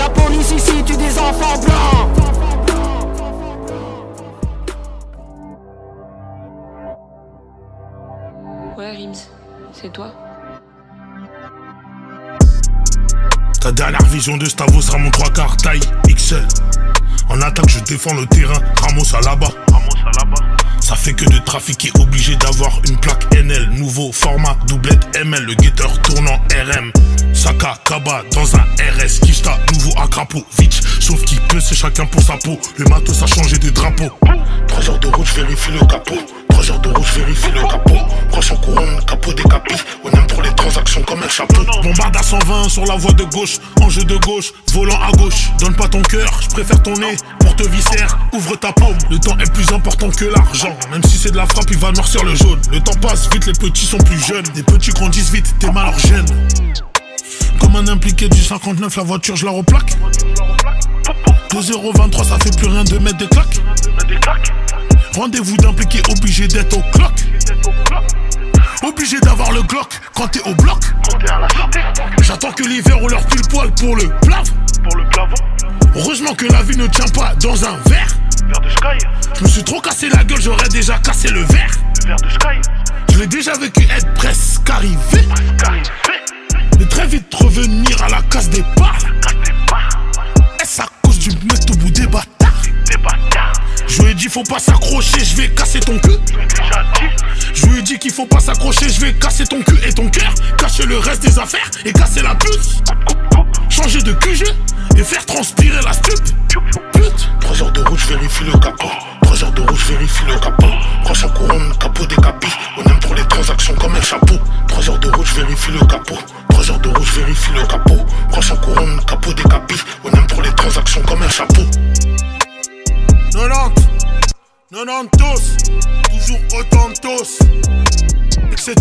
La police ici tue des enfants blancs. Ouais, Rims, c'est toi Ta dernière vision de Stavos sera mon 3 quarts taille XL. En attaque, je défends le terrain. Ramos à là-bas. Ça fait que de trafiquer, obligé d'avoir une plaque NL. Nouveau format, doublette ML. Le guetteur tournant RM. Saka, Kaba dans un RS. Kishta, nouveau Akrapovic. Sauf qui peut, c'est chacun pour sa peau. Le matos a changé de drapeau. 3 heures de route, je vérifie le capot. 3 heures de route, je vérifie le capot. Prochain couronne, capot décapé. On aime pour les transactions comme un chapeau. Bombarde à 120 sur la voie de gauche. Enjeu de gauche, volant à gauche. Donne pas ton cœur, je préfère ton nez. Porte viscère, ouvre ta paume. Le temps est plus important que l'argent. Même si c'est de la frappe, il va noircir le jaune. Le temps passe vite, les petits sont plus jeunes. Les petits grandissent vite, t'es mal gêne. Comme un impliqué du 59, la voiture, je la replaque. 2,023, ça fait plus rien de mettre des claques. Rendez-vous d'impliqué, obligé d'être au clock. Obligé d'avoir le Glock quand t'es au bloc. J'attends que l'hiver ou leur pile poil pour le plave. Heureusement que la vie ne tient pas dans un verre. Je me suis trop cassé la gueule, j'aurais déjà cassé le verre. Je l'ai déjà vécu être presque arrivé. Mais très vite revenir à la case départ. Est-ce cause du mec au bout des Je lui ai dit faut pas s'accrocher, je vais casser ton cul. Je lui ai dit qu'il faut pas s'accrocher, je vais casser ton cul et ton cœur, cacher le reste des affaires et casser la puce. Changer de QG et faire transpirer la stup. Pute. 3 heures de route, je vérifie le capot. 3 heures de route, je vérifie le capot. Prochain couronne, capot décapé. On aime pour les transactions comme un chapeau. 3 heures de route, je vérifie le capot. 3 heures de route, je vérifie le capot. Prochain couronne, capot décapé. On aime pour les transactions comme un chapeau. 90, 90 tous, toujours autant tous, etc.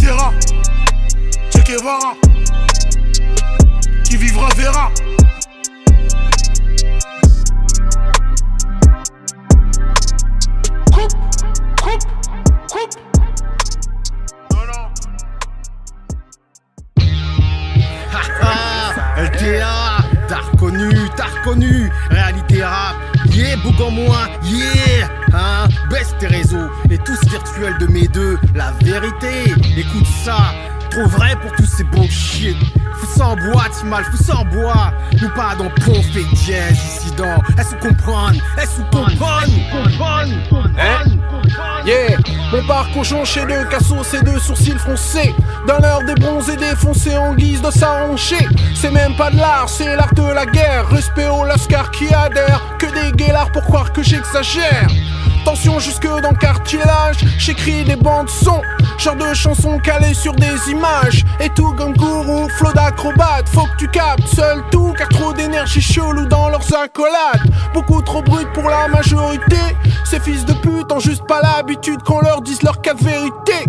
Che Guevara, qui vivra verra. Coupe, coupe, coupe. LTA, t'as reconnu, t'as reconnu, réalité rap, yeah, bouc en moins, yeah, hein, baisse tes réseaux, et tous virtuels de mes deux, la vérité, écoute ça, trop vrai pour tous ces bullshit. Fous ça en bois, Timal, fous ça en bois. Nous pas dans Ponf et Dièse, ici dans. Est-ce qu'on comprend? Est-ce qu'on comprend? Yeah, mon parcours jonché de cassos et de sourcils froncés. Dans l'heure des bronzes et défoncés en guise de s'arranger. C'est même pas de l'art, c'est l'art de la guerre. Respect au Lascar qui adhère. Que des guélards pour croire que j'exagère. Attention jusque dans le cartilage, j'écris des bandes son, genre de chansons calées sur des images. Et tout comme gourou, flow d'acrobate, faut que tu captes seul tout, car trop d'énergie chelou dans leurs accolades. Beaucoup trop brut pour la majorité, ces fils de pute ont juste pas l'habitude qu'on leur dise leur cas vérité.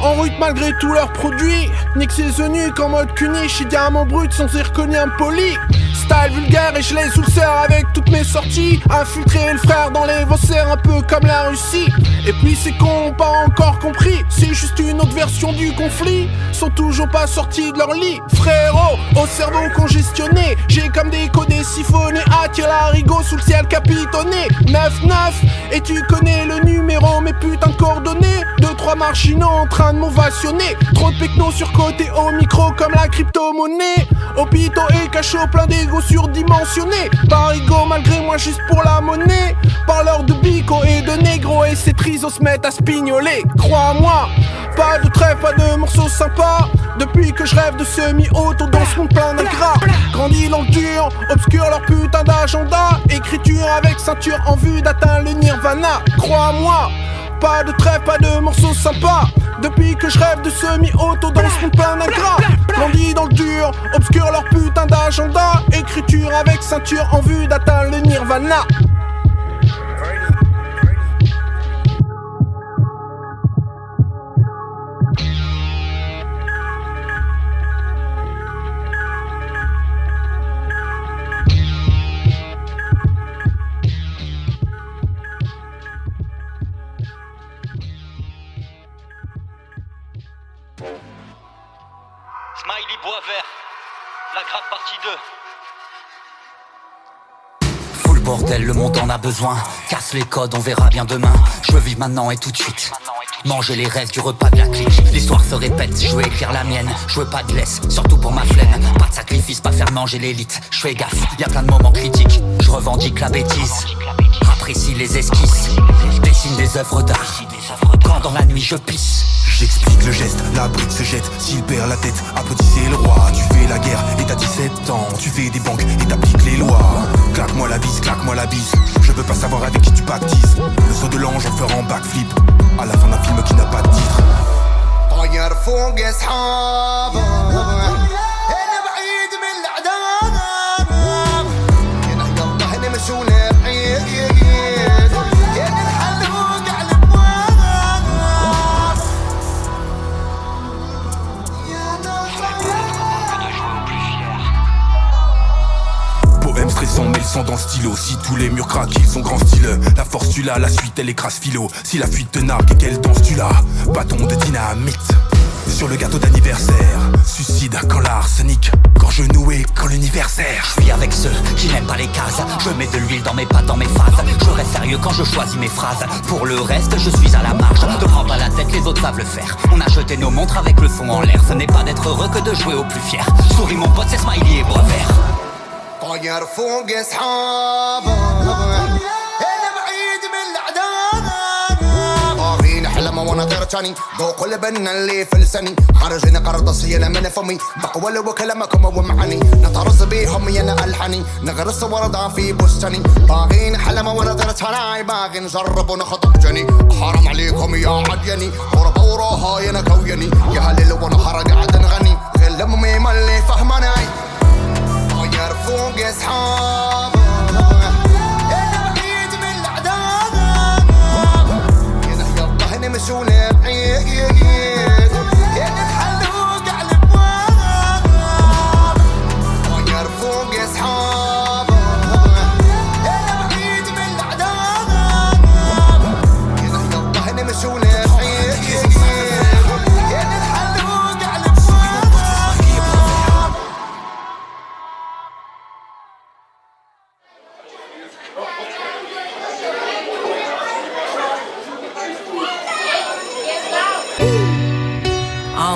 En route malgré tous leurs produits, nique ses eunuques en mode cuniche, diamant brut sans zirconie impoli. Style vulgaire et je les ulcère avec toutes mes sorties. Infiltrer le frère dans les vaussaires, un peu comme la Russie. Et puis ces cons ont pas encore compris, c'est juste une autre version du conflit. Sont toujours pas sortis de leur lit, frérot, au cerveau congestionné. J'ai comme des codés siphonnés, attire la rigo sous le ciel capitonné. 9-9, et tu connais le numéro, mes putains coordonnées. Deux, trois marginaux en train de m'ovationner. Trop de pecnos surcotés au micro comme la crypto-monnaie. Hôpitaux et cachots plein d'ego surdimensionnés. Parigo malgré moi juste pour la monnaie. Parleur de bico et de négro et ces trisos se mettent à spignoler. Crois-moi, pas de trêve, pas de morceaux sympas. Depuis que je rêve de semi-auto dans ce monde plein d'ingrat. Grandis dans le dur, obscure leur putain d'agenda. Écriture avec ceinture en vue d'atteindre le nirvana. Crois-moi. Pas de trêve, pas de morceaux sympas. Depuis que je rêve de semi-auto dans ce plein ingrat Grandi dans le dur, obscure leur putain d'agenda. Écriture avec ceinture en vue d'atteindre le nirvana le monde en a besoin. Casse les codes, on verra bien demain. Je vivre maintenant et tout de suite. Manger les restes du repas de la clique. L'histoire se répète, je veux écrire la mienne. Je veux pas de laisse, surtout pour ma flemme. Pas de sacrifice, pas faire manger l'élite. Je fais gaffe, y a plein de moments critiques. Je revendique la bêtise. Apprécie les esquisses. Dessine des œuvres d'art. Quand dans la nuit je pisse. J'explique le geste, la bride se jette, s'il perd la tête, applaudissez le roi. Tu fais la guerre et t'as 17 ans, tu fais des banques et t'appliques les lois. Claque-moi la bise, claque-moi la bise, je veux pas savoir avec qui tu pactises. Le saut de l'ange en fera en backflip, à la fin d'un film qui n'a pas de titre. Mais ils sont dans le stylo. Si tous les murs craquent, ils sont grand style. La force tu l'as, la suite elle écrase philo. Si la fuite te nargue et qu'elle danse, tu l'as. Bâton de dynamite. Sur le gâteau d'anniversaire, suicide quand l'arsenic, quand je nouais, quand l'universaire. Je suis avec ceux qui n'aiment pas les cases. Je mets de l'huile dans mes pattes, dans mes phases. Je reste sérieux quand je choisis mes phrases. Pour le reste, je suis à la marge. Ne prends pas la tête, les autres savent le faire. On a jeté nos montres avec le fond en l'air. Ce n'est pas d'être heureux que de jouer au plus fier. Souris mon pote, c'est smiley et vert طاير فوق اصحابه أنا بعيد من الأعداء. طاغين احلم وأنا طير تاني ذوق لبنا اللي في لساني. خرجنا قرطس يلا من فمي. بقول وكلامكم ومعني نطرز بيهم ينا ألحني. نغرس وردا في بستاني. طاغين حلم وأنا طير تاني باغي نجرب ونخطب جني حرام عليكم يا عديني غربة وراها ينا كويني يا هلل وأنا حرق عد نغني. غير لمي مالي فهماني. فوق أصحابه. إيه مشوا لبعيد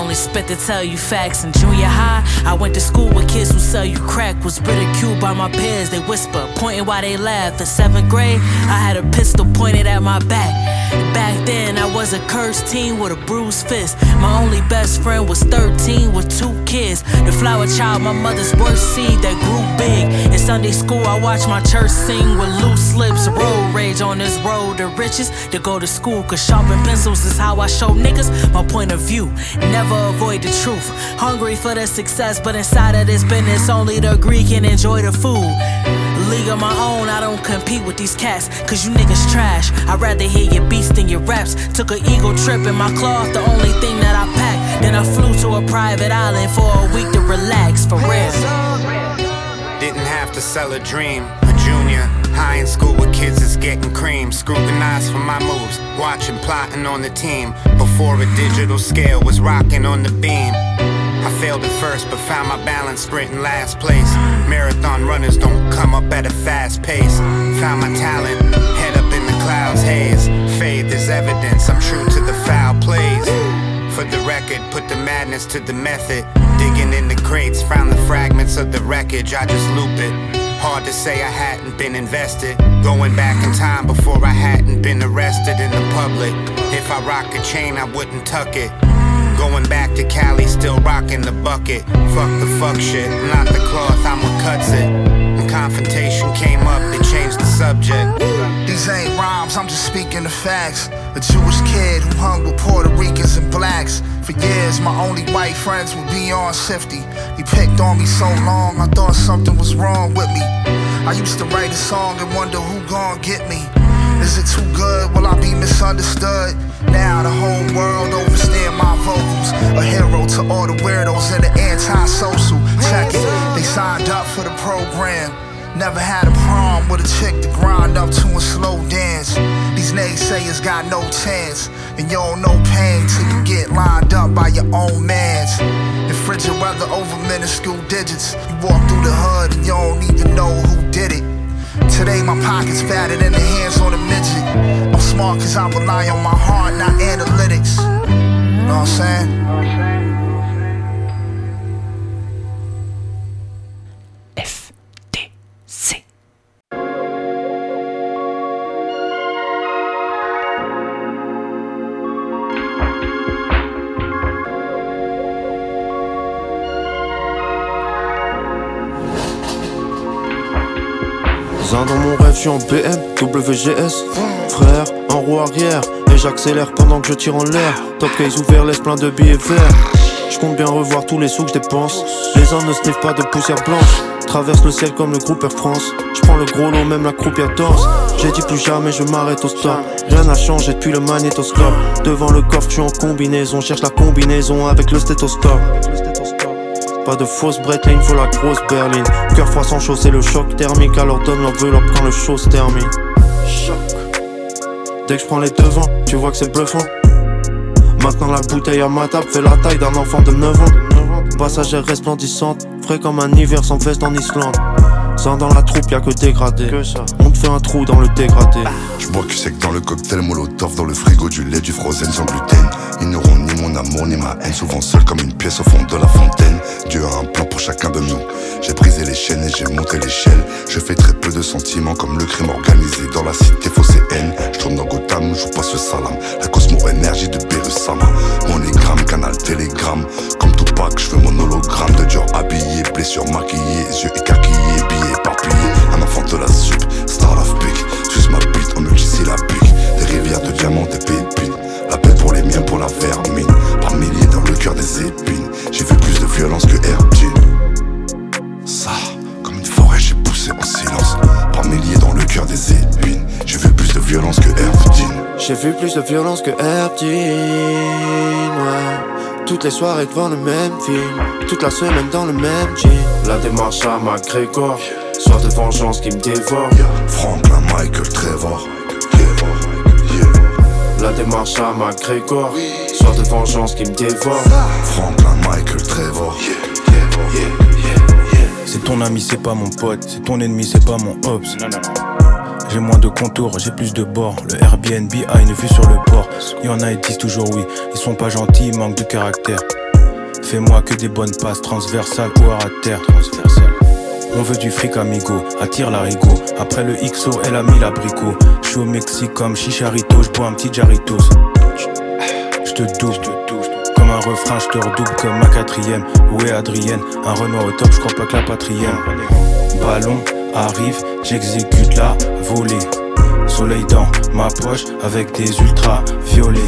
only spit to tell you facts. In junior high, I went to school with kids who sell you crack. Was ridiculed by my peers, they whisper, pointing while they laugh. In seventh grade, I had a pistol pointed at my back. Back then, I was a cursed teen with a bruised fist. My only best friend was 13 with two kids. The flower child, my mother's worst seed that grew big. In Sunday school, I watched my church sing with loose lips. Road rage on this road to riches to go to school. Cause sharpen pencils is how I show niggas my point of view. Never avoid the truth. Hungry for the success, but inside of this business, only the Greek can enjoy the food league of my own, I don't compete with these cats, cause you niggas trash. I'd rather hear your beats than your raps. Took an eagle trip in my cloth, the only thing that I packed. Then I flew to a private island for a week to relax, for real. Didn't have to sell a dream, a junior. High in school with kids is getting cream. Scrutinized for my moves, watching, plotting on the team. Before a digital scale was rocking on the beam. I failed at first, but found my balance sprinting last place. Marathon runners don't come up at a fast pace. Found my talent, head up in the clouds haze. Faith is evidence, I'm true to the foul plays. For the record, put the madness to the method. Digging in the crates, found the fragments of the wreckage, I just loop it. Hard to say I hadn't been invested. Going back in time before I hadn't been arrested in the public. If I rock a chain, I wouldn't tuck it. Going back to Cali, still rocking the bucket. Fuck the fuck shit, not the cloth, I'm what cuts it. When confrontation came up, they changed the subject. These ain't rhymes, I'm just speaking the facts. A Jewish kid who hung with Puerto Ricans and blacks. For years, my only white friends were beyond shifty. He picked on me so long, I thought something was wrong with me. I used to write a song and wonder who gon' get me. Is it too good? Will I be misunderstood? Now the whole world overstand my vocals. A hero to all the weirdos and the anti-social. Check it, they signed up for the program. Never had a prom with a chick to grind up to a slow dance. These naysayers got no chance. And you don't know pain till you get lined up by your own mans. In frigid weather over minuscule digits. You walk through the hood and you don't even know who did it. Today my pockets fatter than the hands on a midget. I'm smart cause I rely on my heart, not analytics. You know what I'm saying? Dans mon rêve, je suis en BM, WGS. Frère, en roue arrière. Et j'accélère pendant que je tire en l'air. Top case ouvert, laisse plein de billets verts. Je compte bien revoir tous les sous que je dépense. Les uns ne sniffent pas de poussière blanche. Traverse le ciel comme le groupe Air France. Je prends le gros lot, même la croupière danse. J'ai dit plus jamais, je m'arrête au stop. Rien n'a changé depuis le magnétoscope. Devant le coffre, je en combinaison. Cherche la combinaison avec le stéthoscope. Pas de fausse il faut la grosse berline. Cœur froid sans le choc thermique. Alors donne l'enveloppe quand le show se termine. Choc. Dès que je prends les devants, tu vois que c'est bluffant. Maintenant la bouteille à ma table fait la taille d'un enfant de 9 ans. Passagère resplendissante, frais comme un hiver sans veste en Islande. Sans dans la troupe, y'a que dégradé. On te fait un trou dans le dégradé. Je bois que sec dans le cocktail, molotov dans le frigo, du lait, du frozen sans gluten. Ils n'auront ni mon amour ni ma haine, souvent seul comme une pièce au fond de la fontaine. Dieu a un plan pour chacun de nous. J'ai brisé les chaînes et j'ai monté l'échelle. Je fais très peu de sentiments comme le crime organisé dans la cité fausse et haine. Je tourne dans Gotham, je pas ce salam. La Cosmo énergie de Berusama. Monogramme, canal télégramme. Je fais mon hologramme de Dior habillé, blessure maquillée, yeux écarquillés, billets éparpillés. Un enfant de la sup, star of pick. Juste ma bite en multisyllabique. Des rivières de diamants, des pépites. La paix pour les miens, pour la vermine. Par milliers dans le cœur des épines. J'ai vu plus de violence que Erdine. Ça, comme une forêt, j'ai poussé en silence. Par milliers dans le cœur des épines. J'ai vu plus de violence que Erdine. J'ai vu plus de violence que Erdine, ouais. Toutes les soirées devant le même film, toute la semaine dans le même jean. La démarche à McGregor, soit de vengeance qui me dévore. Franklin Michael Trevor. La démarche à McGregor, soit de vengeance qui me dévore. Franklin Michael Trevor. C'est ton ami, c'est pas mon pote. C'est ton ennemi, c'est pas mon ops. J'ai moins de contours, j'ai plus de bords. Le Airbnb a une vue sur le port. Y en a, ils disent toujours oui. Ils sont pas gentils, ils manquent de caractère. Fais-moi que des bonnes passes transversales ou à terre. On veut du fric amigo, attire l'arigot. Après le XO, elle a mis l'abricot. J'suis au Mexique comme Chicharito, j'bois un petit Jarritos. J'te double, comme un refrain, j'te redouble comme ma quatrième. Où est Adrienne? Un Renoir au top, j'crois pas que la quatrième. Ballon arrive, j'exécute la volée. Soleil dans ma poche avec des ultras violets.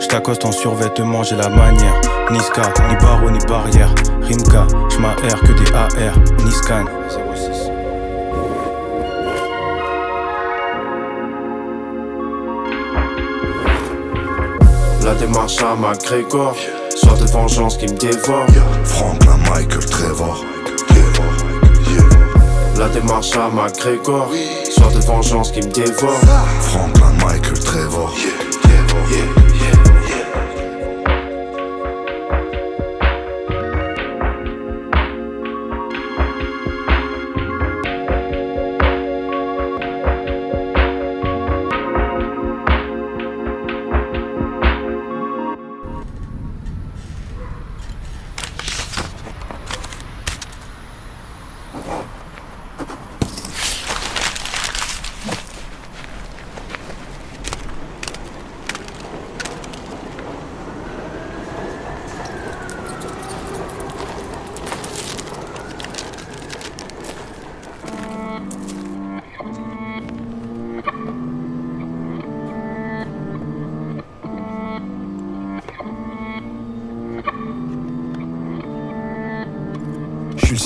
J't'accoste en survêtement, j'ai la manière. Ni ska, ni barreau, ni barrière. Rimka, j'm'aère que des AR, ni scan. La démarche à McGregor, soit de vengeance qui me dévore. Franklin Michael Trevor. La démarche à McGregor, soit de vengeance qui me dévore. Franklin Michael Trevor.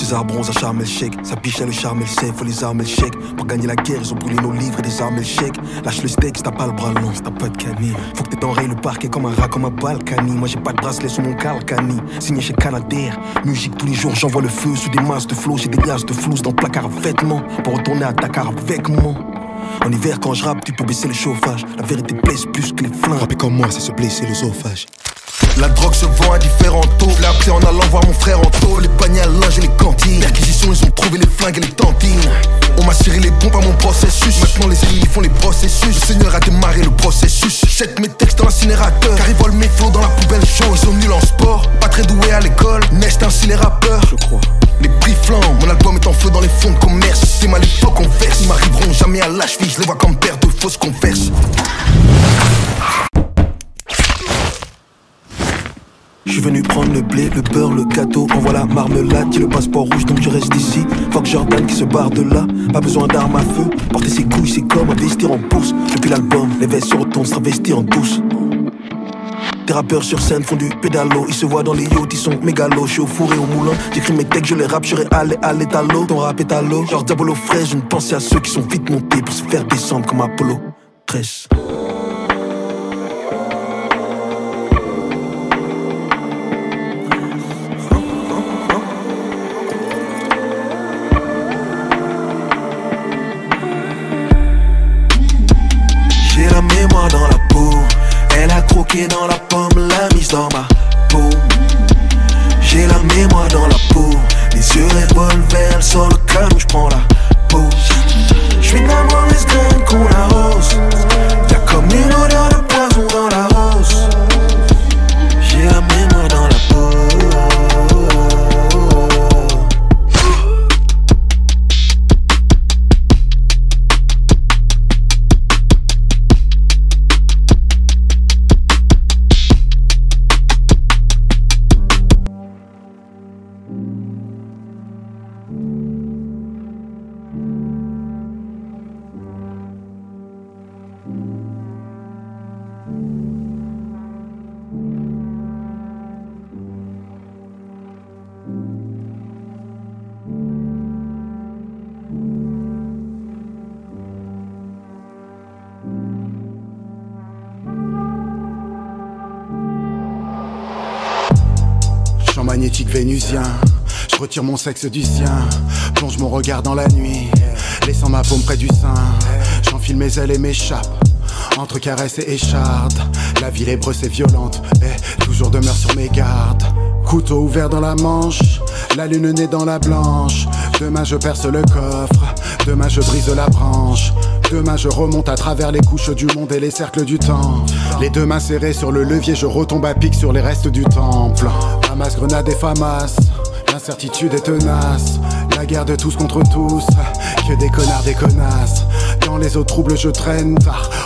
César bronze à charme el chèque. Ça piche le charme el sait, faut les armes chèque. Pour gagner la guerre, ils ont brûlé nos livres et des armes chèque. Lâche le steak, t'as pas le bras long, t'as pas de canine. Faut que t'enrayes le parquet comme un rat, comme un balkany. Moi j'ai pas de bracelet sur mon calcani. Signé chez Canadair. Musique tous les jours, j'envoie le feu sous des masses de flots. J'ai des liasses de flous dans le placard vêtements. Pour retourner à Dakar avec moi. En hiver, quand je rappe, tu peux baisser le chauffage. La vérité blesse plus que les flingues. Rapper comme moi, c'est se blesser l'œsophage. La drogue se vend à différents taux. L'ai appris en allant voir mon frère en taux. Les paniers à linge et les cantines. Perquisition, ils ont trouvé les flingues et les tantines. On m'a serré les pompes à mon processus. Maintenant, les ennemis font les processus. Le Seigneur a démarré le processus. Jette mes textes dans l'incinérateur. Car ils volent mes flots dans la poubelle chaude. Ils sont nuls en sport, pas très doués à l'école. Nest ainsi les rappeurs. Je crois. Les prix flambent, mon album est en feu dans les fonds de commerce. C'est mal les faux qu'on verse. Ils m'arriveront jamais à la cheville. Je les vois comme père de fausses converses. Je suis venu prendre le blé, le beurre, le gâteau, envoie la marmelade, j'ai le passeport rouge donc je reste ici. Fuck Jordan qui se barre de là, pas besoin d'armes à feu. Porter ses couilles c'est comme investir en bourse. Depuis l'album, les vestes se retournent, s'investir en douce. Des rappeurs sur scène font du pédalo, ils se voient dans les yachts, ils sont mégalos. Je suis au four et au moulin, j'écris mes textes, je les rappe, je allé à l'étalo. Ton rap est à l'eau, genre Diabolo fraîche, je ne pensais à ceux qui sont vite montés pour se faire descendre comme Apollo 13. Elle a retire mon sexe du sien, plonge mon regard dans la nuit, laissant ma paume près du sein. J'enfile mes ailes et m'échappe, entre caresses et échardes. La vie lébreuse et violente, et toujours demeure sur mes gardes. Couteau ouvert dans la manche, la lune née dans la blanche. Demain je perce le coffre, demain je brise la branche. Demain je remonte à travers les couches du monde et les cercles du temps. Les deux mains serrées sur le levier, je retombe à pic sur les restes du temple. Hamas, grenade et famas, l'incertitude est tenace. La guerre de tous contre tous, que des connards, des connasses. Dans les eaux troubles je traîne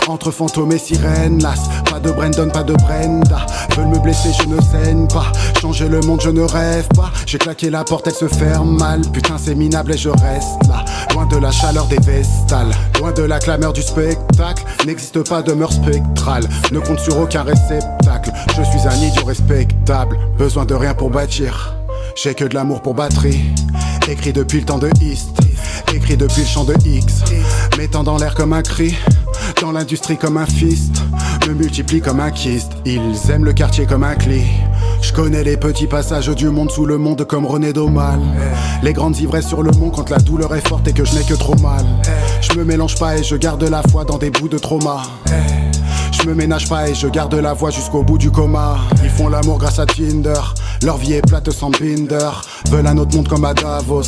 entre fantômes et sirènes, las. Pas de Brandon, pas de Brenda. Veulent me blesser, je ne saigne pas. Changer le monde, je ne rêve pas. J'ai claqué la porte, elle se ferme mal. Putain, c'est minable et je reste là. Loin de la chaleur des vestales, loin de la clameur du spectacle. N'existe pas de mœurs spectrale, ne compte sur aucun réceptacle. Je suis un idiot respectable, besoin de rien pour bâtir. J'ai que de l'amour pour batterie. Écrit depuis le temps de East, écrit depuis le champ de X. Mettant dans l'air comme un cri, dans l'industrie comme un fist. Me multiplie comme un kyste, ils aiment le quartier comme un cli. Je connais les petits passages du monde sous le monde comme René Daumal. Les grandes ivresses sur le mont quand la douleur est forte et que je n'ai que trop mal. Je me mélange pas et je garde la foi dans des bouts de trauma. Je me ménage pas et je garde la voix jusqu'au bout du coma. Ils font l'amour grâce à Tinder. Leur vie est plate sans binder. Veulent un autre monde comme à Davos.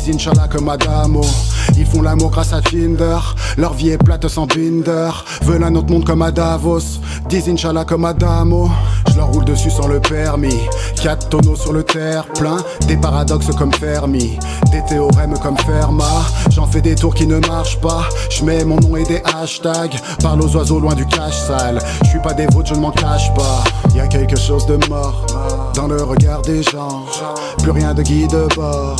Disent Inch'Allah comme Adamo. Ils font l'amour grâce à Tinder. Leur vie est plate sans binder. Veulent un autre monde comme à Davos. Disent Inch'Allah comme Adamo. Je leur roule dessus sans le permis. Quatre tonneaux sur le terre plein. Des paradoxes comme Fermi. Des théorèmes comme Fermat. J'en fais des tours qui ne marchent pas. Je mets mon nom et des hashtags. Parle aux oiseaux loin du cache sale. Je suis pas dévot, je ne m'en cache pas. Y a quelque chose de mort dans le regard des gens. Plus rien de guide de bord.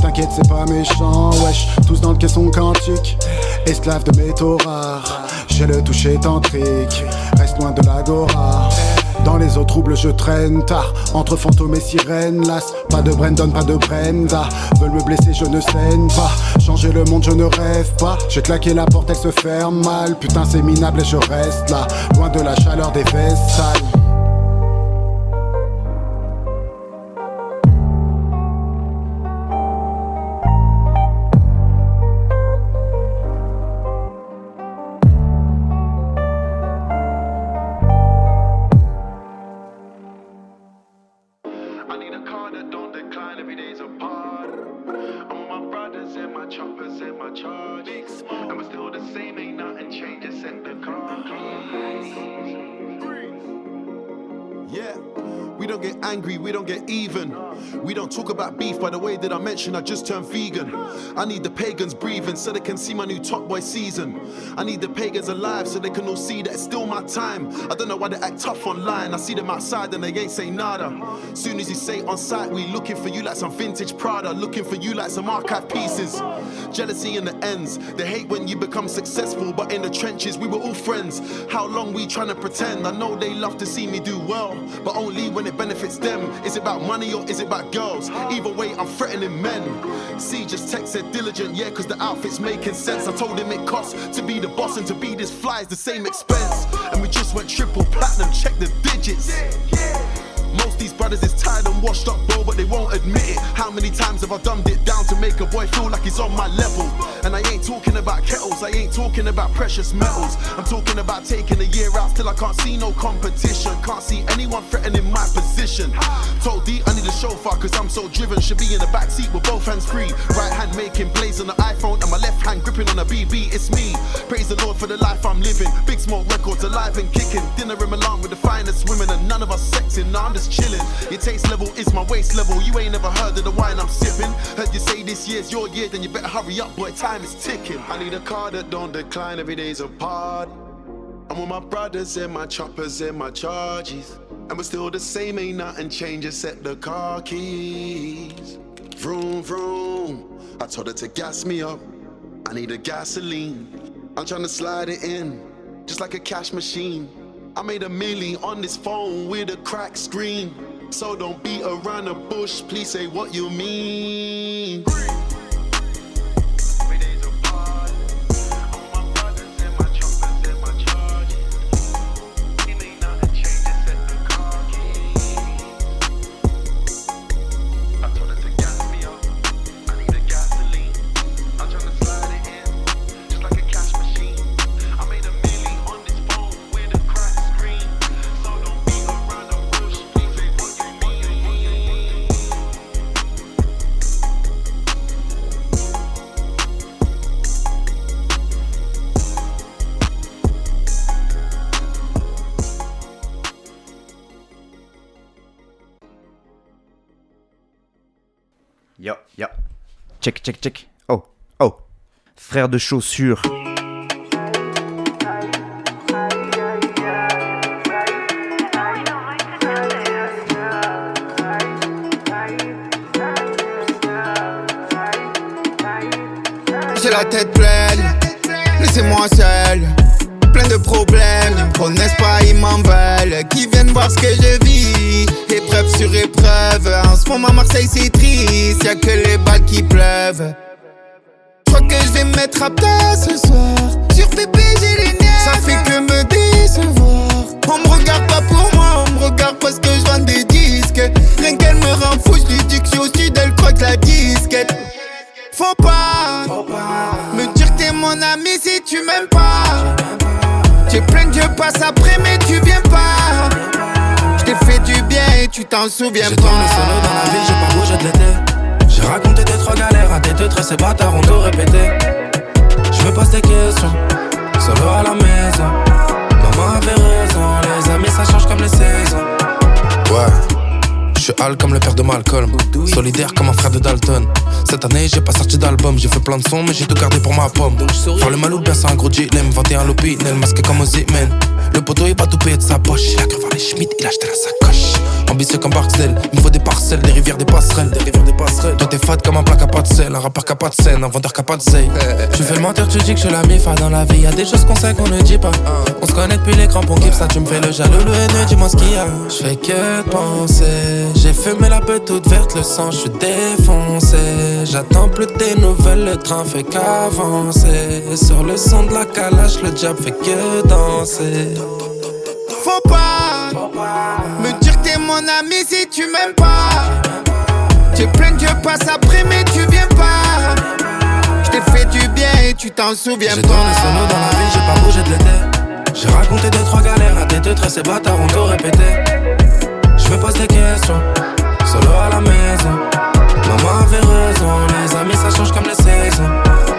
T'inquiète, c'est pas méchant. Wesh, tous dans le caisson quantique. Esclave de métaux rares. J'ai le toucher tantrique. Reste loin de l'agora. Dans les eaux troubles, je traîne tard. Entre fantômes et sirènes, las. Pas de Brandon, pas de Brenda. Veulent me blesser, je ne saigne pas. Changer le monde, je ne rêve pas. J'ai claqué la porte, elle se ferme mal. Putain, c'est minable et je reste là. Loin de la chaleur des sales beef by the way that I mentioned I just turned vegan. I need the pagans breathing so they can see my new top boy season. I need the pagans alive so they can all see that it's still my time. I don't know why they act tough online. I see them outside and they ain't say nada. Soon as you say on site, we looking for you like some vintage Prada, looking for you like some archive pieces. Jealousy in the ends. They hate when you become successful, but in the trenches we were all friends. How long we trying to pretend? I know they love to see me do well, but only when it benefits them. Is it about money or is it about girls? Either way, I'm threatening men. See, just texted diligent, yeah, cause the outfit's making sense. I told him it costs to be the boss and to be this fly is the same expense. And we just went triple platinum, check the digits. Most these brothers is tired and washed up, bro, but they won't admit it. How many times have I dumbed it down to make a boy feel like he's on my level? And I ain't talking about kettles, I ain't talking about precious metals. I'm talking about taking a year out till I can't see no competition. Can't see anyone threatening my position. Told D I need a chauffeur cause I'm so driven. Should be in the back seat with both hands free. Right hand making plays on the iPhone and my left hand gripping on a BB. It's me. Praise the Lord for the life I'm living. Big smoke records alive and kicking. Dinner in Milan with the finest women and none of us sexing. Now I'm just chilling. Your taste level is my waist level. You ain't never heard of the wine I'm sipping. Heard you say this year's your year, then you better hurry up, boy. Time is ticking. I need a car that don't decline. Every day's a part. I'm with my brothers and my choppers and my charges. And we're still the same, ain't nothing changed except the car keys. Vroom, vroom. I told her to gas me up. I need a gasoline. I'm trying to slide it in, just like a cash machine. I made a million on this phone with a cracked screen. So don't beat around the bush, please say what you mean. Check, check, check. Oh, oh. Frère de chaussures. J'ai la tête pleine, laissez-moi seul. Plein de problèmes, ils me connaissent pas, ils m'en veulent. Qui viennent voir ce que je vis épreuve sur épreuve. Moment, Marseille c'est triste, y'a que les balles qui pleuvent. Je crois que je vais me mettre à plat ce soir. Sur pépé, j'ai les nerfs. Ça fait que me décevoir. On me regarde pas pour moi, on me regarde parce que je vends des disques. Rien qu'elle me rend fou, je lui dis que je suis au sud, elle croit que la disquette. Faut pas, me dire que t'es mon ami si tu m'aimes pas. J'ai plein de passe après, mais tu viens pas tu t'en souviens pas. J'ai tourné solo dans la vie, j'ai pas bougé de l'été. J'ai raconté tes trois galères à tes deux traits, ces bâtards ont tout répété. Je me pose des questions, solo à la maison. Maman avait raison, les amis ça change comme les saisons. Ouais. Je suis Al comme le père de Malcolm, solidaire comme un frère de Dalton. Cette année, j'ai pas sorti d'album, j'ai fait plein de sons, mais j'ai tout gardé pour ma pomme. Faire le malou, bien c'est un gros dilemme. 21 lopines, le masque comme aux men. Le poteau est pas tout payé de sa poche. Il a cru voir les Schmitt, il a acheté la sacoche. Ambitieux comme Barksdale. Il me faut des parcelles, des rivières, des passerelles. Des rivières, des passerelles. Toi t'es fat comme un plat à pas de sel, un rappeur qui a pas de scène, un vendeur qui a pas de zeille. Tu fais le menteur, tu dis que je suis la mifa dans la vie. Y a des choses qu'on sait qu'on ne dit pas. On se connaît depuis les crampons, ça, tu me fais le jaloux, le haineux, dis-moi ce qu'il y a. Je fais que penser, j'ai fumé la peau toute verte, le sang, je suis défoncé. J'attends plus tes nouvelles, le train fait qu'avancer. Sur le son de la calage, le diable fait que danser. Faut pas dire que t'es mon ami si tu m'aimes pas. Tu plein que je passe après, mais tu viens pas. Je t'ai fait du bien et tu t'en souviens pas. J'ai son dans la vie, j'ai pas bougé de l'été. J'ai raconté deux, trois galères à tes deux traits, ces bâtards ont tout répété. Je me pose des questions, solo à la maison. Maman avait raison, les amis ça change comme les saisons.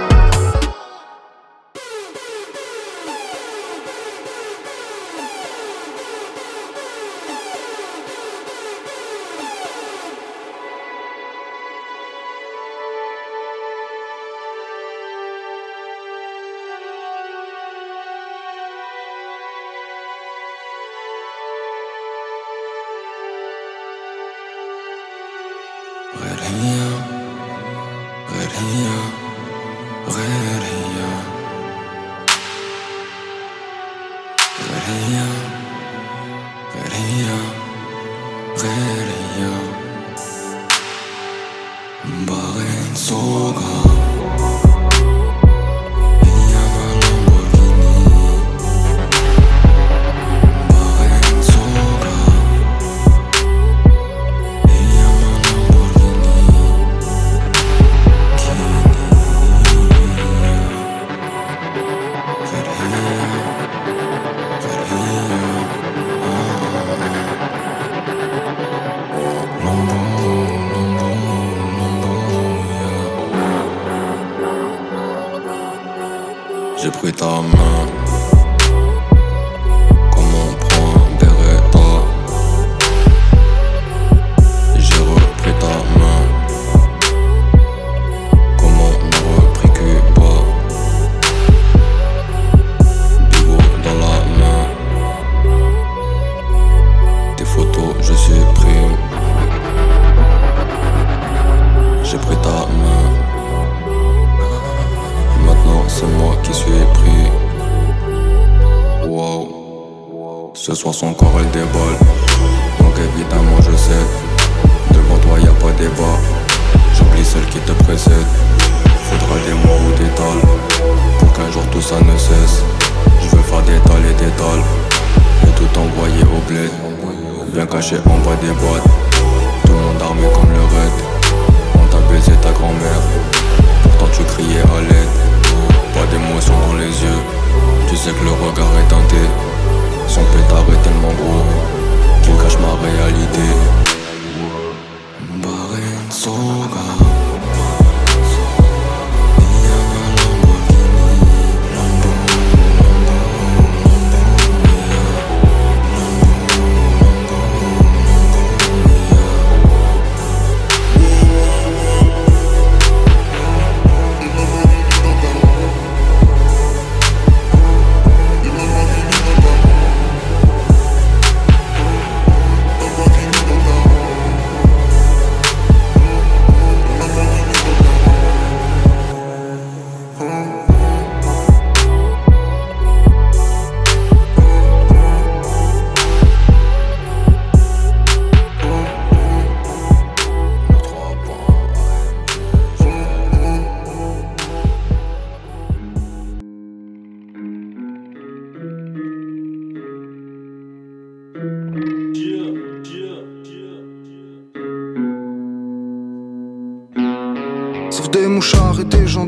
mouchards et des gens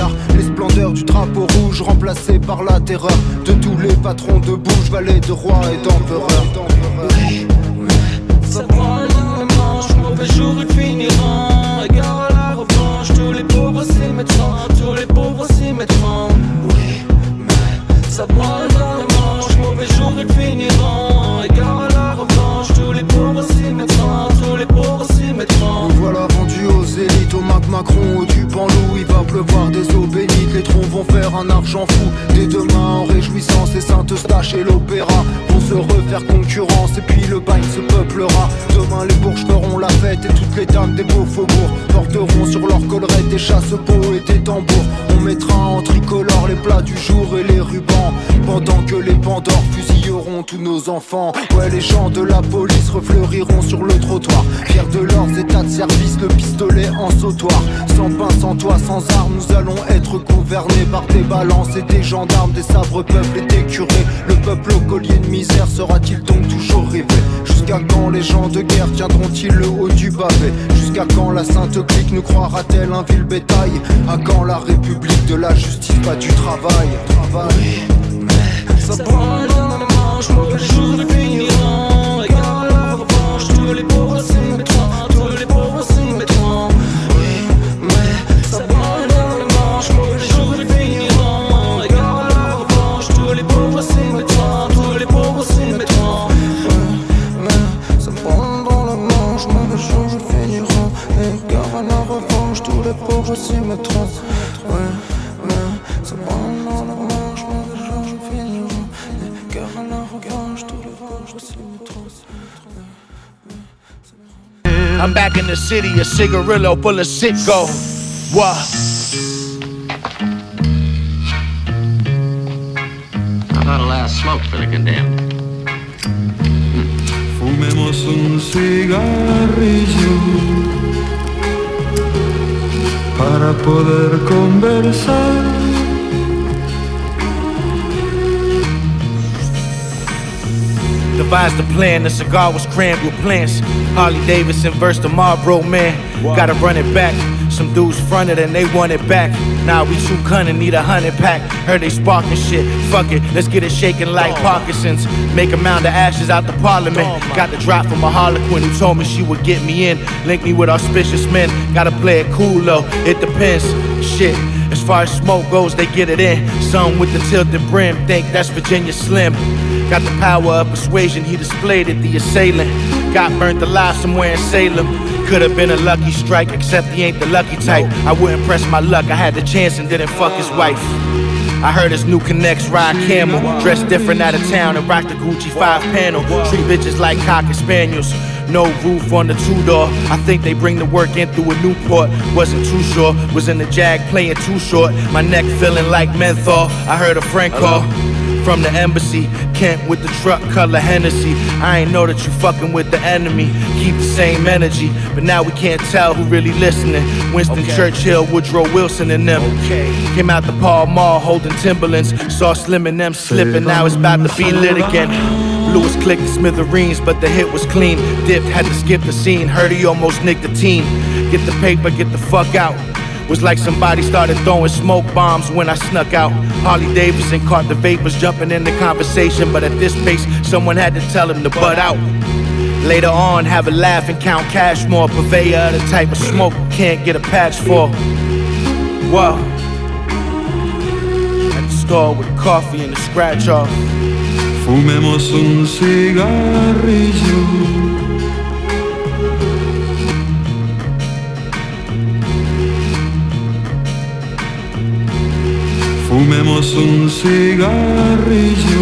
patrons de bouche, valet de roi et d'empereur. mauvais jours ils finiront. Égard à la revanche, tous les pauvres s'y mettront, tous les pauvres s'y mettront. Oui, mais ça le manche, mauvais jours ils finiront. Pleuvoir des eaux troncs vont faire un argent fou. Dès demain en réjouissance, les saintes staches et l'opéra Vont se refaire concurrence. Et puis le bagne se peuplera. Demain les bourges feront la fête et toutes les dames des beaux faubourgs Porteront sur leur collerette des chasse-peaux et des tambours. On mettra en tricolore les plats du jour et les rubans. Pendant que les pandores fusilleront tous nos enfants. Ouais les gens de la police refleuriront sur le trottoir. Fiers de leurs états de service, le pistolet en sautoir. Sans pain, sans toit, sans armes, nous allons être gouvernés par des balances et des gendarmes Des sabres peuples et des curés. Le peuple au collier de misère sera-t-il donc toujours rêvé? Jusqu'à quand les gens de guerre tiendront-ils le haut du pavé? Jusqu'à quand la sainte clique nous croira-t-elle un vil bétail? À quand la république de la justice, pas du travail? Tous les pauvres s'y mettront. Oui, mais ça branle dans le manche, mauvais jours ils finiront. Égard à la revanche, tous les pauvres s'y mettront. I'm back in the city, a cigarillo full of sicko. What? About a last smoke for the condemned. Fumemos un cigarrillo para poder conversar. Devised the plan, the cigar was crammed with plants. Harley Davidson versus the Marlboro man. Gotta run it back. Some dudes fronted and they want it back. Nah, we too cunning, need a hundred pack. Heard they sparking shit. Fuck it, let's get it shaking like Parkinson's. Make a mound of ashes out the parliament. Got the drop from a harlequin who told me she would get me in. Link me with auspicious men. Gotta play it cool though, it depends. Shit. As far as smoke goes, they get it in. Some with the tilted brim think that's Virginia Slim. Got the power of persuasion, he displayed it, the assailant. Got burnt alive somewhere in Salem. Could have been a lucky strike, except he ain't the lucky type. I wouldn't press my luck, I had the chance and didn't fuck his wife. I heard his new connects ride camel, dressed different out of town and rock the Gucci five panel. Treat bitches like cocker spaniels. No roof on the two door. I think they bring the work in through a Newport. Wasn't too sure. Was in the Jag playing too short. My neck feeling like menthol. I heard a friend call from the embassy. Kent with the truck color Hennessy. I ain't know that you fucking with the enemy. Keep the same energy, but now we can't tell who really listening. Winston Churchill, Woodrow Wilson, and them. Came out the Paul Mall holding Timberlands. Saw Slim and them slipping. Now it's about to be lit again. Lewis clicked the smithereens, but the hit was clean. Dipped, had to skip the scene. Heard he almost nicked the team. Get the paper, get the fuck out. Was like somebody started throwing smoke bombs when I snuck out. Harley Davidson caught the vapors jumping in the conversation, but at this pace, someone had to tell him to butt out. Later on, have a laugh and count cash more. Purveyor the type of smoke can't get a patch for. Whoa. At the store with coffee and a scratch off. Fumemos un cigarrillo Fumemos un cigarrillo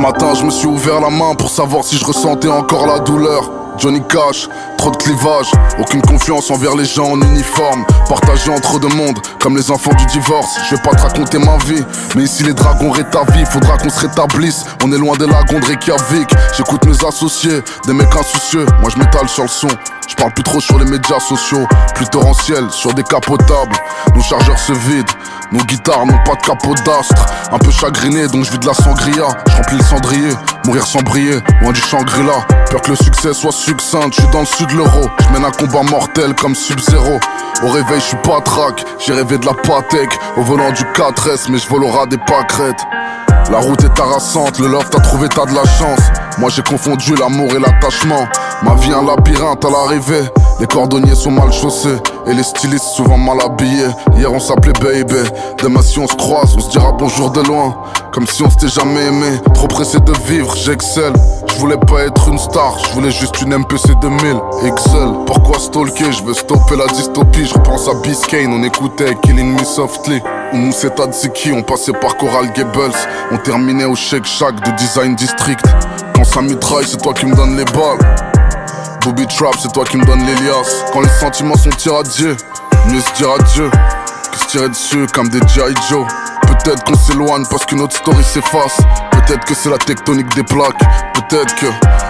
Ce matin, je me suis ouvert la main pour savoir si je ressentais encore la douleur. Johnny Cash, trop de clivage, aucune confiance envers les gens en uniforme, partagé entre deux mondes, comme les enfants du divorce. Je vais pas te raconter ma vie, mais ici les dragons rétablis, faudra qu'on se rétablisse. On est loin des lagons de Reykjavik, j'écoute mes associés, des mecs insoucieux, moi je m'étale sur le son. Je parle plus trop sur les médias sociaux, plus torrentiel, sur des capotables. Nos chargeurs se vident, nos guitares n'ont pas de capot d'astre. Un peu chagriné, donc je vis de la sangria. Je remplis le cendrier, mourir sans briller, loin du Shangri-La. Peur que le succès soit succinct, je suis dans le sud de l'euro. Je mène un combat mortel comme Sub-Zero. Au réveil, je suis pas track, j'ai rêvé de la Patek. Au volant du 4S, mais je volera des pâquerettes. La route est harassante, le love t'a trouvé, t'as de la chance. Moi j'ai confondu l'amour et l'attachement. Ma vie un labyrinthe à l'arrivée. Les cordonniers sont mal chaussés et les stylistes souvent mal habillés. Hier on s'appelait baby, demain si on se croise, on se dira bonjour de loin. Comme si on s'était jamais aimé, trop pressé de vivre, j'excelle. Je voulais pas être une star, je voulais juste une MPC 2000, Excel. Pourquoi stalker? Je veux stopper la dystopie, je repense à Biscayne, on écoutait Killing Me Softly. On moussait Tadziki, on passait par Coral Gables, on terminait au Shake Shack de Design District. Quand ça mitraille, c'est toi qui me donne les balles. Booby Trap, c'est toi qui me donne l'Elias. Quand les sentiments sont irradiés, mieux se dire adieu que se tirer dessus comme des G.I. Joe? Peut-être qu'on s'éloigne parce que notre story s'efface. Peut-être que c'est la tectonique des plaques. Peut-être que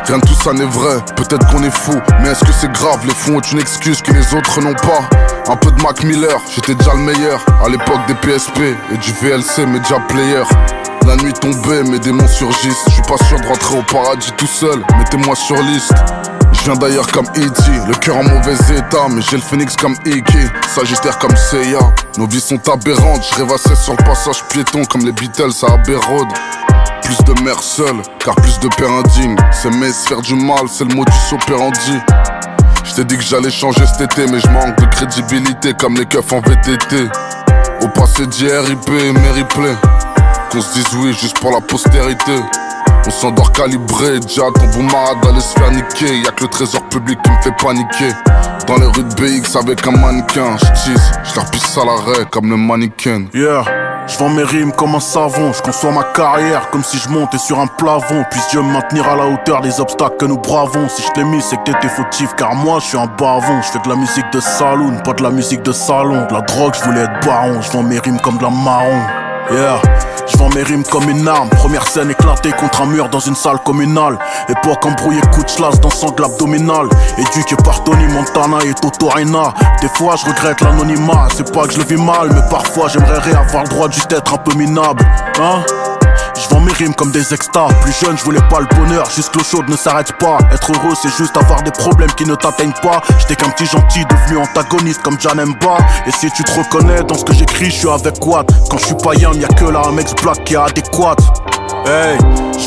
rien de tout ça n'est vrai. Peut-être qu'on est fou, mais est-ce que c'est grave? Les fonds ont une excuse que les autres n'ont pas. Un peu de Mac Miller, j'étais déjà le meilleur. À l'époque des PSP et du VLC Media Player. La nuit tombée, mes démons surgissent. Je suis pas sûr de rentrer au paradis tout seul. Mettez-moi sur liste. Je viens d'ailleurs comme E.T., le cœur en mauvais état, mais j'ai le phénix comme Iggy, Sagittaire comme Seiya. Nos vies sont aberrantes, je rêvassais sur le passage piéton comme les Beatles à Abbey Road. Plus de mères seules, car plus de pères indignes. C'est mes faire du mal, c'est le modus operandi. Je t'ai dit que j'allais changer cet été, mais je manque de crédibilité comme les keufs en VTT. Au passé d'hier, IP et mes replays. Qu'on se dise oui juste pour la postérité. On s'endort calibré, déjà ton bon marade d'aller se faire niquer. Y'a que le trésor public qui me fait paniquer. Dans les rues de BX avec un mannequin, j'tisse, j'leur pisse à l'arrêt comme le mannequin. Yeah. Je vends mes rimes comme un savon, je conçois ma carrière comme si je montais sur un plafond. Puisse Dieu me maintenir à la hauteur des obstacles que nous bravons. Si je t'ai mis, c'est que t'étais fautif, car moi je suis un bavon. Je fais de la musique de saloon, pas de la musique de salon. De la drogue, je voulais être baron, je vends mes rimes comme de la marron. Yeah. Je vends mes rimes comme une arme. Première scène éclatée contre un mur dans une salle communale. Époque embrouillée, coup de chlasse dans sangle abdominal. Éduqué par Tony Montana et Toto Reina. Des fois je regrette l'anonymat. C'est pas que je le vis mal, mais parfois j'aimerais réavoir le droit juste être un peu minable. Hein? Je vends mes rimes comme des extas. Plus jeune, je voulais pas le bonheur, juste l'eau chaude ne s'arrête pas. Être heureux, c'est juste avoir des problèmes qui ne t'atteignent pas. J'étais qu'un petit gentil devenu antagoniste comme Janemba. Et si tu te reconnais dans ce que j'écris, je suis avec Watt. Quand je suis pas yam, y'a que là un mec black qui est adéquat. Hey,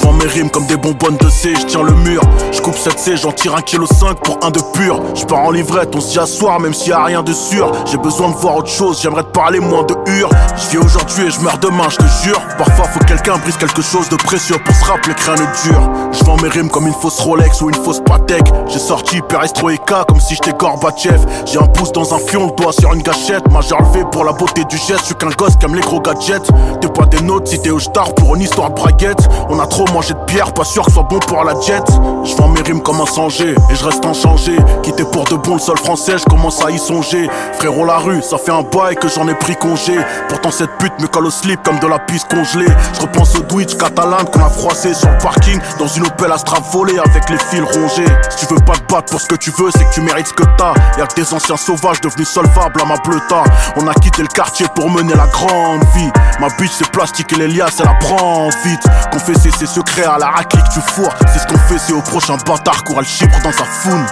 vends mes rimes comme des bonbonnes de C, je tiens le mur. Je coupe 7C, j'en tire 1,5 kg pour un de pur. Je pars en livrette, on à soir, même s'il y a rien de sûr. J'ai besoin de voir autre chose, j'aimerais te parler moins de hure. Je vis aujourd'hui et je meurs demain, je te jure. Parfois faut que quelqu'un brise quelque chose de précieux pour se rappeler que rien ne dure. Je vends mes rimes comme une fausse Rolex ou une fausse Patek. J'ai sorti Perestroïka comme si j'étais Gorbatchev. J'ai un pouce dans un fion, le doigt sur une gâchette. Majeur levé pour la beauté du geste, je suis qu'un gosse qui aime les gros gadgets. T'es pas des notes si t'es au star pour une histoire de braguette. On a trop mangé de pierre, pas sûr que ce soit bon pour la jet. Je vends mes rimes comme un sanger et je reste inchangé. Quitté pour de bon le sol français, je commence à y songer. Frérot la rue, ça fait un bail que j'en ai pris congé. Pourtant cette pute me colle au slip comme de la pisse congelée. Je repense au Twitch catalan qu'on a froissé sur le parking dans une Opel Astra volée avec les fils rongés. Si tu veux pas te battre pour ce que tu veux, c'est que tu mérites ce que t'as. Y'a que des anciens sauvages devenus solvables à ma bleuta. On a quitté le quartier pour mener la grande vie. Ma bitch c'est plastique et l'Elias elle la prend vite. Confesser ses secrets à la raclée que tu fourres. C'est ce qu'on fait, c'est au prochain bâtard le chibre dans sa foune.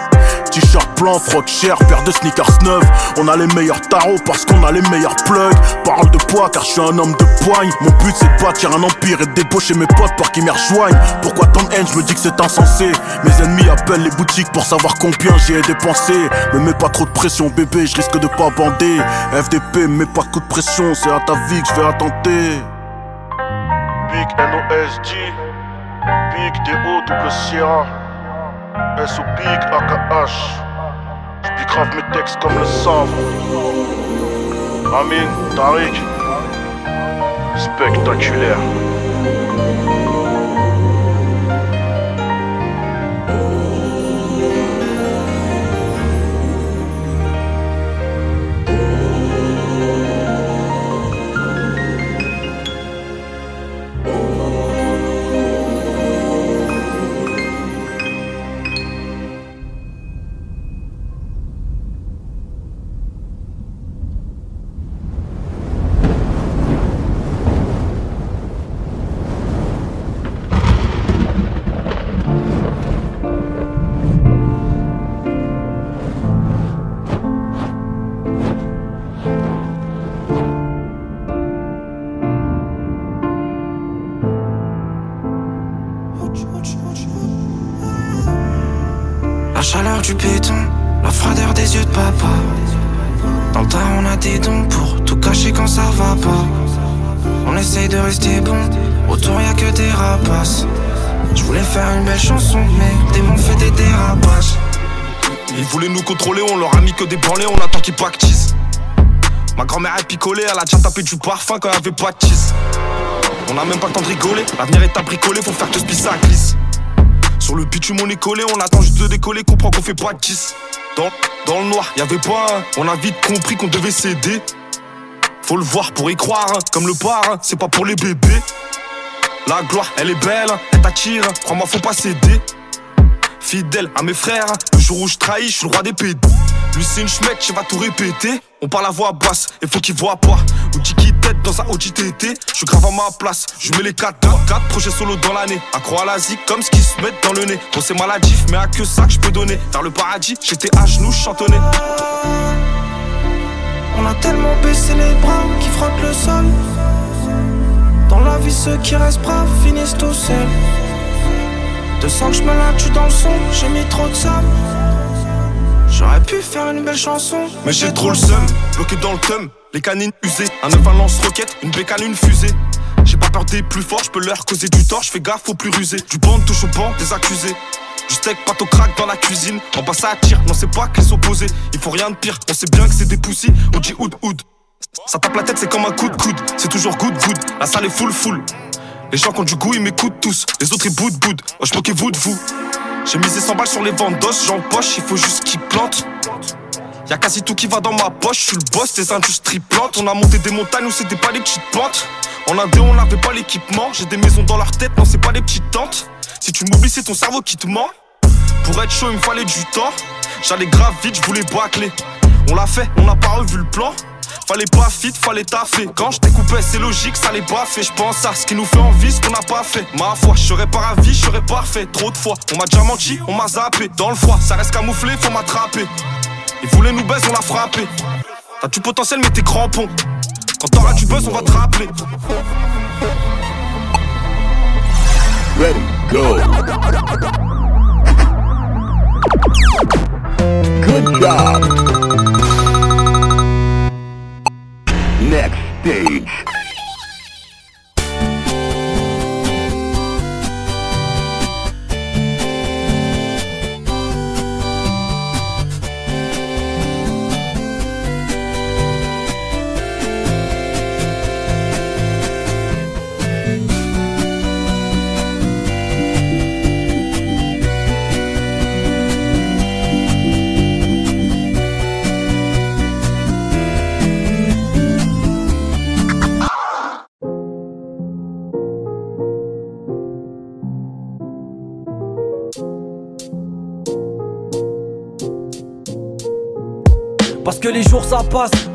T-shirt blanc, froc cher, paire de sneakers neufs. On a les meilleurs tarots parce qu'on a les meilleurs plugs. Parole de poids car je suis un homme de poigne. Mon but c'est de bâtir un empire et de débaucher mes potes pour qu'ils m'y rejoignent. Pourquoi tant de haine, je me dis que c'est insensé. Mes ennemis appellent les boutiques pour savoir combien j'y ai dépensé. Me mets pas trop de pression, bébé, je risque de pas bander. FDP, me mets pas coup de pression, c'est à ta vie que je vais attenter. Big NOSG, Big DO double Sierra, SO Big AKH. J'bis grave mes textes comme le savent. Amin, Tariq, spectaculaire. On attend qu'ils pactisent. Ma grand-mère est picolée, elle a déjà tapé du parfum quand y avait pas de cheese. On a même pas le temps de rigoler, l'avenir est à bricoler, faut faire que ce ça glisse. Sur le bitume on est collé, on attend juste de décoller, comprend qu'on fait pas de kiss. Dans, le noir, y avait pas un, on a vite compris qu'on devait céder. Faut le voir pour y croire, hein. comme le parrain, c'est pas pour les bébés. La gloire, elle est belle, elle t'attire, crois-moi, faut pas céder. Fidèle à mes frères, le jour où je trahis, je suis le roi des pédés. Lui c'est une schmette, je va tout répéter. On parle à voix basse, et faut qu'il voit pas. Ou dit qu'il tête dans un Audi TT. Je grave à ma place, je mets les 4 4 projets solo dans l'année. Accro à la zik comme ce qui se met dans le nez. Bon c'est maladif, mais à que ça que je peux donner. Vers le paradis, j'étais à genoux, chantonné. On a tellement baissé les bras qui frottent le sol. Dans la vie, ceux qui restent braves finissent tout seuls. De sang que je me la tue dans le son, j'ai mis trop de sable. J'aurais pu faire une belle chanson. Mais j'ai trop le seum, bloqué dans le thum, les canines usées. Un œuf, un lance-roquette, une bécane, une fusée. J'ai pas peur des plus forts, je peux leur causer du tort, je fais gaffe aux plus rusés. Du banc touche au banc des accusés. Du steak pâte au crack dans la cuisine. En bas ça attire, non c'est pas qu'ils s'opposer. Il faut rien de pire, on sait bien que c'est des poussis. On dit oud oud. Ça tape la tête, c'est comme un coup de coude. C'est toujours good good. La salle est full full. Les gens qui ont du goût, ils m'écoutent tous. Les autres, ils boudent boudent. Moi, je moquez-vous de vous. J'ai misé 100 balles sur les ventes d'os, j'en poche, il faut juste qu'ils plantent. Y'a quasi tout qui va dans ma poche, je suis le boss des industries plantes. On a monté des montagnes où c'était pas des petites pentes. En Inde, on n'avait pas l'équipement. J'ai des maisons dans leur tête, non, c'est pas des petites tentes. Si tu m'oublies, c'est ton cerveau qui te ment. Pour être chaud, il me fallait du temps. J'allais grave vite, je voulais bâcler. On l'a fait, on n'a pas revu le plan. Fallait pas fit, fallait taffer. Quand je découpais, c'est logique, ça les fait. Je pense à ce qui nous fait envie, ce qu'on n'a pas fait. Ma foi, je serais pas ravi, je serais parfait. Trop de fois, on m'a déjà menti, on m'a zappé. Dans le froid, ça reste camouflé, faut m'attraper. Ils voulaient nous baiser, on l'a frappé. T'as du potentiel, mais t'es crampon. Quand t'auras du buzz, on va te. Ready, go. Good job.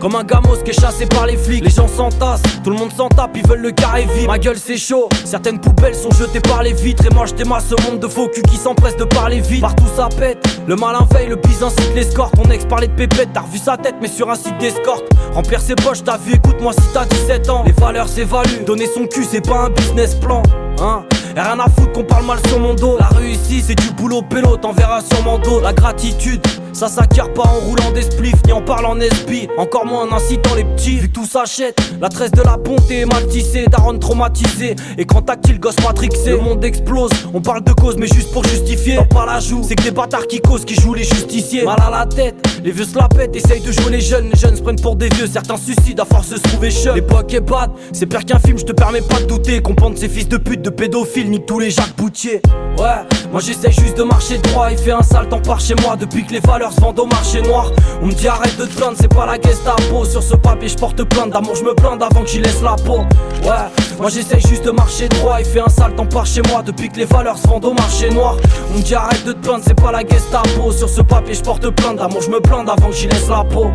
Comme un gamos qui est chassé par les flics. Les gens s'entassent, tout le monde s'en tape Ils veulent le carré vide. Ma gueule c'est chaud. Certaines poubelles sont jetées par les vitres. Et moi je t'émasse ce monde de faux cul qui s'empresse de parler vite. Partout ça pète. Le malin veille, le bise incite l'escorte. Ton ex parlait de pépette. T'as revu sa tête mais sur un site d'escorte. Remplir ses poches t'as vu écoute-moi si t'as 17 ans. Les valeurs s'évaluent. Donner son cul c'est pas un business plan Hein. Rien à foutre qu'on parle mal sur mon dos. La réussite c'est du boulot pélo T'en verras sur mon dos La gratitude ça s'acquiert pas en roulant des spliffs ni en parlant en Encore moins en incitant les petits Vu tout s'achète. La tresse de la bonté est mal tissée Daron traumatisé Et quand tactile gosse matrixé Le monde explose. On parle de cause mais juste pour justifier. Pas la joue C'est que des bâtards qui causent qui jouent les justiciers. Mal à la tête Les vieux se la pètent Essayent de jouer les jeunes. Les jeunes se prennent pour des vieux Certains suicident à force de se trouver chum L'époque est bad C'est pire qu'un film Je te permets pas de douter. Comprendre ces fils de pute de pédophiles Ni tous les Jacques Boutier. Ouais Moi j'essaie juste de marcher droit Il fait un sale temps par chez moi. Depuis que les valeurs au marché noir. On me dit arrête de te plaindre C'est pas la Gestapo. Sur ce papier je porte plainte D'amour je me plains avant que j'y laisse la peau. Ouais Moi j'essaie juste de marcher droit. Il fait un sale temps par chez moi Depuis que les valeurs se vendent au marché noir. On me dit arrête de te plaindre C'est pas la Gestapo. Sur ce papier je porte plainte D'amour je me plains avant que j'y laisse la peau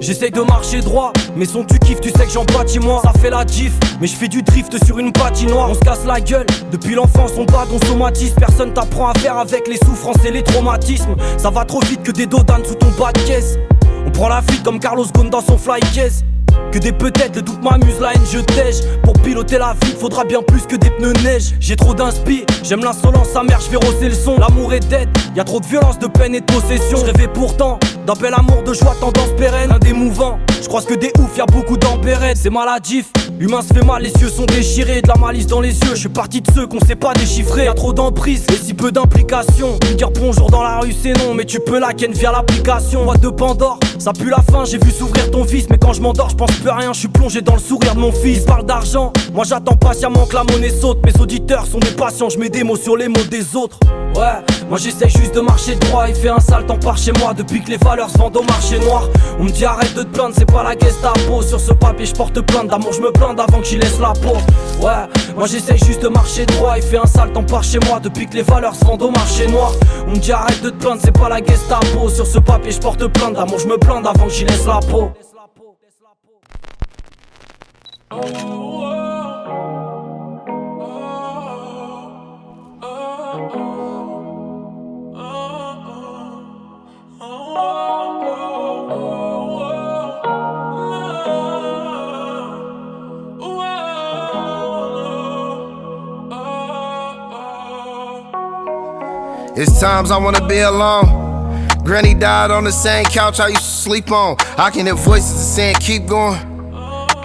J'essaye de marcher droit, mais son tu kiffes, tu sais que j'en bâtis moi. Ça fait la diff, mais je fais du drift sur une patinoire. On se casse la gueule, depuis l'enfance on bat, on somatise. Personne t'apprend à faire avec les souffrances et les traumatismes. Ça va trop vite que des dodanes sous ton bas de caisse. On prend la fuite comme Carlos Ghosn dans son fly case. Que des peut-être, le doute m'amuse, la haine je tège Pour piloter la vie, faudra bien plus que des pneus neige J'ai trop d'inspi, j'aime l'insolence, sa mère, je vais rosser le son L'amour est dead, y a trop de violence, de peine et de possession Je rêvais pourtant d'un bel amour, de joie, tendance pérenne, un mouvant Je crois que des ouf, y a beaucoup d'empérettes, c'est maladif L'humain se fait mal, les yeux sont déchirés, de la malice dans les yeux. Je suis parti de ceux qu'on sait pas déchiffrer. Y'a trop d'emprise et si peu d'implication. Dire bonjour dans la rue, c'est non, mais tu peux la ken via l'application. Moi de Pandore, ça pue la fin. J'ai vu s'ouvrir ton fils, mais quand je m'endors, je pense plus à rien. Je suis plongé dans le sourire de mon fils. parle d'argent, moi j'attends patiemment que la monnaie saute. Mes auditeurs sont des patients, je mets des mots sur les mots des autres. Ouais, moi j'essaie juste de marcher droit. Il fait un sale temps par chez moi depuis que les valeurs se vendent au marché noir. On me dit arrête de te plaindre, c'est pas la Gestapo. Sur ce papier, je porte plainte d'amour, je me plains avant que j'y laisse la peau. Ouais, moi j'essaie juste de marcher droit. Il fait un sale temps par chez moi depuis que les valeurs se vendent au marché noir. On me dit arrête de te plaindre, c'est pas la Gestapo. Sur ce papier, je porte plainte d'amour, je me plains avant que j'y laisse la peau. It's times I wanna be alone. Granny died on the same couch I used to sleep on. I can hear voices saying, keep going.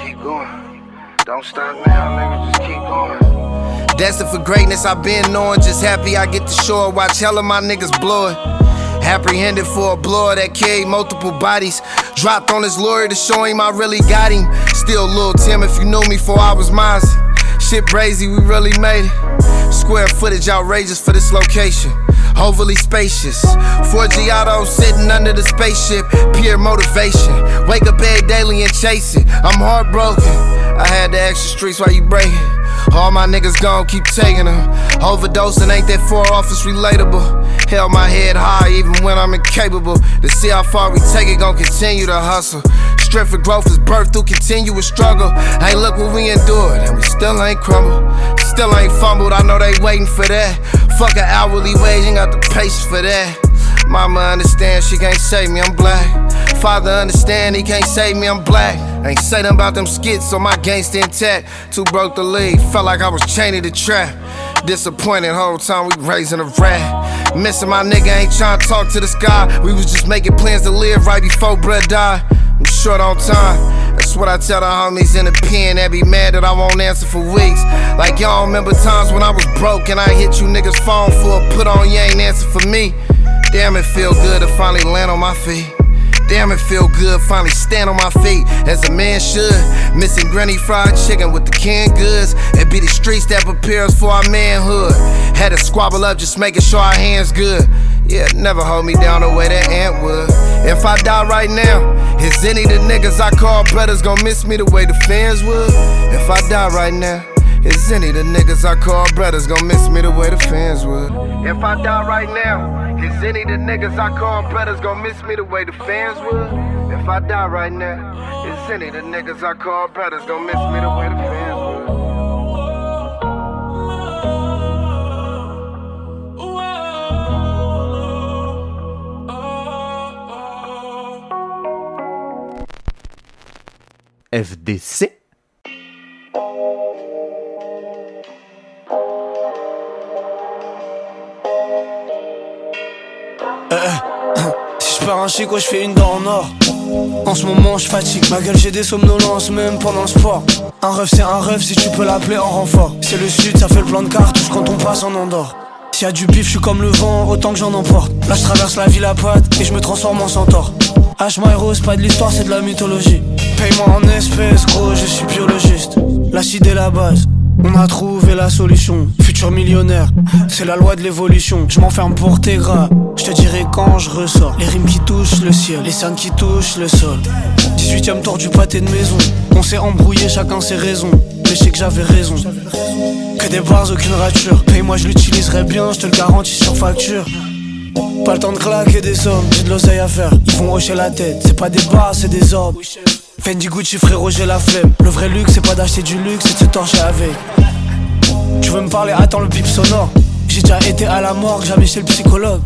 Keep going. Don't stop now, nigga, just keep going. Destined for greatness, I've been knowing. Just happy I get to shore. Watch hell of my niggas blow it. Apprehended for a blower that carried multiple bodies. Dropped on his lawyer to show him I really got him. Still Lil Tim if you knew me before I was mine. Shit brazy, we really made it. Square footage outrageous for this location overly spacious. Four Giotto sitting under the spaceship, pure motivation. Wake up every daily and chase it. I'm heartbroken. I had the extra streets while you breaking. All my niggas gon' keep taking them. Overdosing ain't that far off, it's relatable. Held my head high even when I'm incapable. To see how far we take it, gon' continue to hustle. Strength for growth is birth through continuous struggle. Hey, look what we endured, and we still ain't crumbled. Still ain't fumbled, I know they waiting for that. Fuck an hourly wage, ain't got the patience for that. Mama understand she can't save me, I'm black. Father understand he can't save me, I'm black. Ain't say nothing about them skits, so my gangsta intact. Too broke to leave, felt like I was chained to the trap. Disappointed whole time we raising a rat. Missing my nigga, ain't trying to talk to the sky. We was just making plans to live right before blood died. I'm short on time. That's what I tell the homies in the pen that be mad that I won't answer for weeks. Like y'all remember times when I was broke and I hit you niggas phone for a put on, you ain't answer for me. Damn, it feel good to finally land on my feet. Damn, it feel good, finally stand on my feet as a man should. Missing granny fried chicken with the canned goods. It be the streets that prepare us for our manhood. Had to squabble up just making sure our hands good. Yeah, never hold me down the way that ant would. If I die right now, is any of the niggas I call brothers gonna miss me the way the fans would? If I die right now, is any of the niggas I call brothers gonna miss me the way the fans would? If I die right now, is any of the niggas I call brothers gonna miss me the way the fans would? If I die right now, is any of the niggas I call brothers gonna miss me the way the fans would? FDC. Eh, eh. Si je perds un chico, je fais une dent en or. En ce moment, je fatigue. Ma gueule, j'ai des somnolences, même pendant le sport. Un rêve, c'est un rêve si tu peux l'appeler en renfort. C'est le sud, ça fait le plan de cartouche quand on passe en Andorre. S'il y a du bif, je suis comme le vent, autant que j'en emporte. Là, je traverse la ville à patte et je me transforme en centaure. H Rose, pas de l'histoire, c'est de la mythologie. Paye-moi en espèces, gros, je suis biologiste. L'acide est la base. On a trouvé la solution, futur millionnaire, c'est la loi de l'évolution. Je m'enferme pour tes gras, je te dirai quand je ressors. Les rimes qui touchent le ciel, les cernes qui touchent le sol. 18ème tour du pâté de maison, on s'est embrouillé, chacun ses raisons. Mais je sais que j'avais raison. Que des bars, aucune rature. Paye-moi, je l'utiliserai bien, je te le garantis sur facture. Pas le temps de claquer des sommes, j'ai de l'oseille à faire. Ils vont hocher la tête, c'est pas des bars, c'est des ordres. Fendi Gucci frérot j'ai la flemme Le vrai luxe c'est pas d'acheter du luxe c'est de se torcher avec Tu veux me parler? Attends le bip sonore J'ai déjà été à la morgue, jamais chez le psychologue.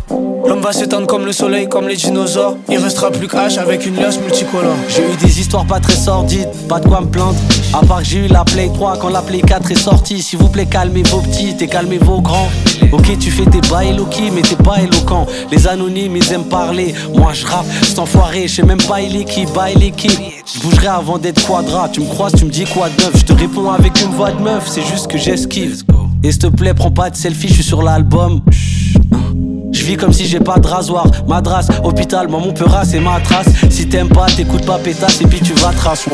L'homme va s'éteindre comme le soleil, comme les dinosaures. Il restera plus que H avec une liasse multicolore. J'ai eu des histoires pas très sordides, pas de quoi me plaindre. À part que j'ai eu la Play 3 quand la Play 4 est sortie. S'il vous plaît, calmez vos petits et calmez vos grands. Ok, tu fais tes bails Loki, mais t'es pas éloquent. Les anonymes, ils aiment parler. Moi, je rappe, cet enfoiré, je sais même pas il est qui, bail l'équipe. Je bougerai avant d'être quadra. Tu me croises, tu me dis quoi de neuf? Je te réponds avec une voix de meuf, c'est juste que j'esquive. Et s'il te plaît, prends pas de selfie, je suis sur l'album. Je vis comme si j'ai pas de rasoir, madras, hôpital, moi mon peur c'est ma trace. Si t'aimes pas, t'écoutes pas pétasse et puis tu vas tracer.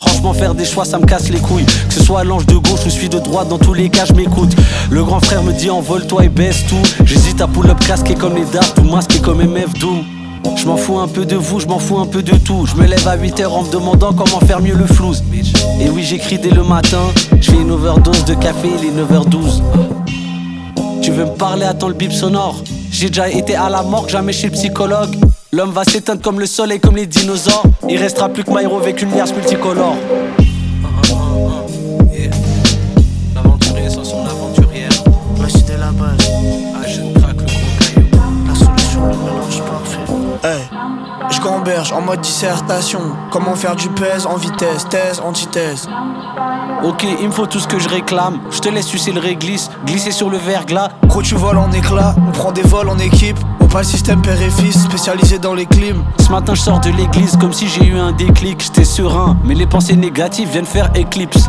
Franchement, faire des choix, ça me casse les couilles. Que ce soit l'ange de gauche ou celui de droite, dans tous les cas, je m'écoute. Le grand frère me dit envole-toi et baisse tout. J'hésite à pull up casqué comme les Daft ou masqué comme MF Doom. Je m'en fous un peu de vous, je m'en fous un peu de tout. Je me lève à 8h en me demandant comment faire mieux le flouze. Et oui, j'écris dès le matin. Je fais une overdose de café, il est 9h12. Tu veux me parler, attends le bip sonore. J'ai déjà été à la morgue, jamais chez le psychologue. L'homme va s'éteindre comme le soleil, comme les dinosaures. Il restera plus que Myro avec une liasse multicolore. Je gamberge en mode dissertation. Comment faire du pèse en vitesse, thèse, antithèse. Ok, il me faut tout ce que je réclame. Je te laisse sucer le réglisse, glisser sur le verglas. Gros, tu voles en éclat, on prend des vols en équipe. On pas le système père et fils, spécialisé dans les clims. Ce matin, je sors de l'église comme si j'ai eu un déclic. J'étais serein, mais les pensées négatives viennent faire éclipse.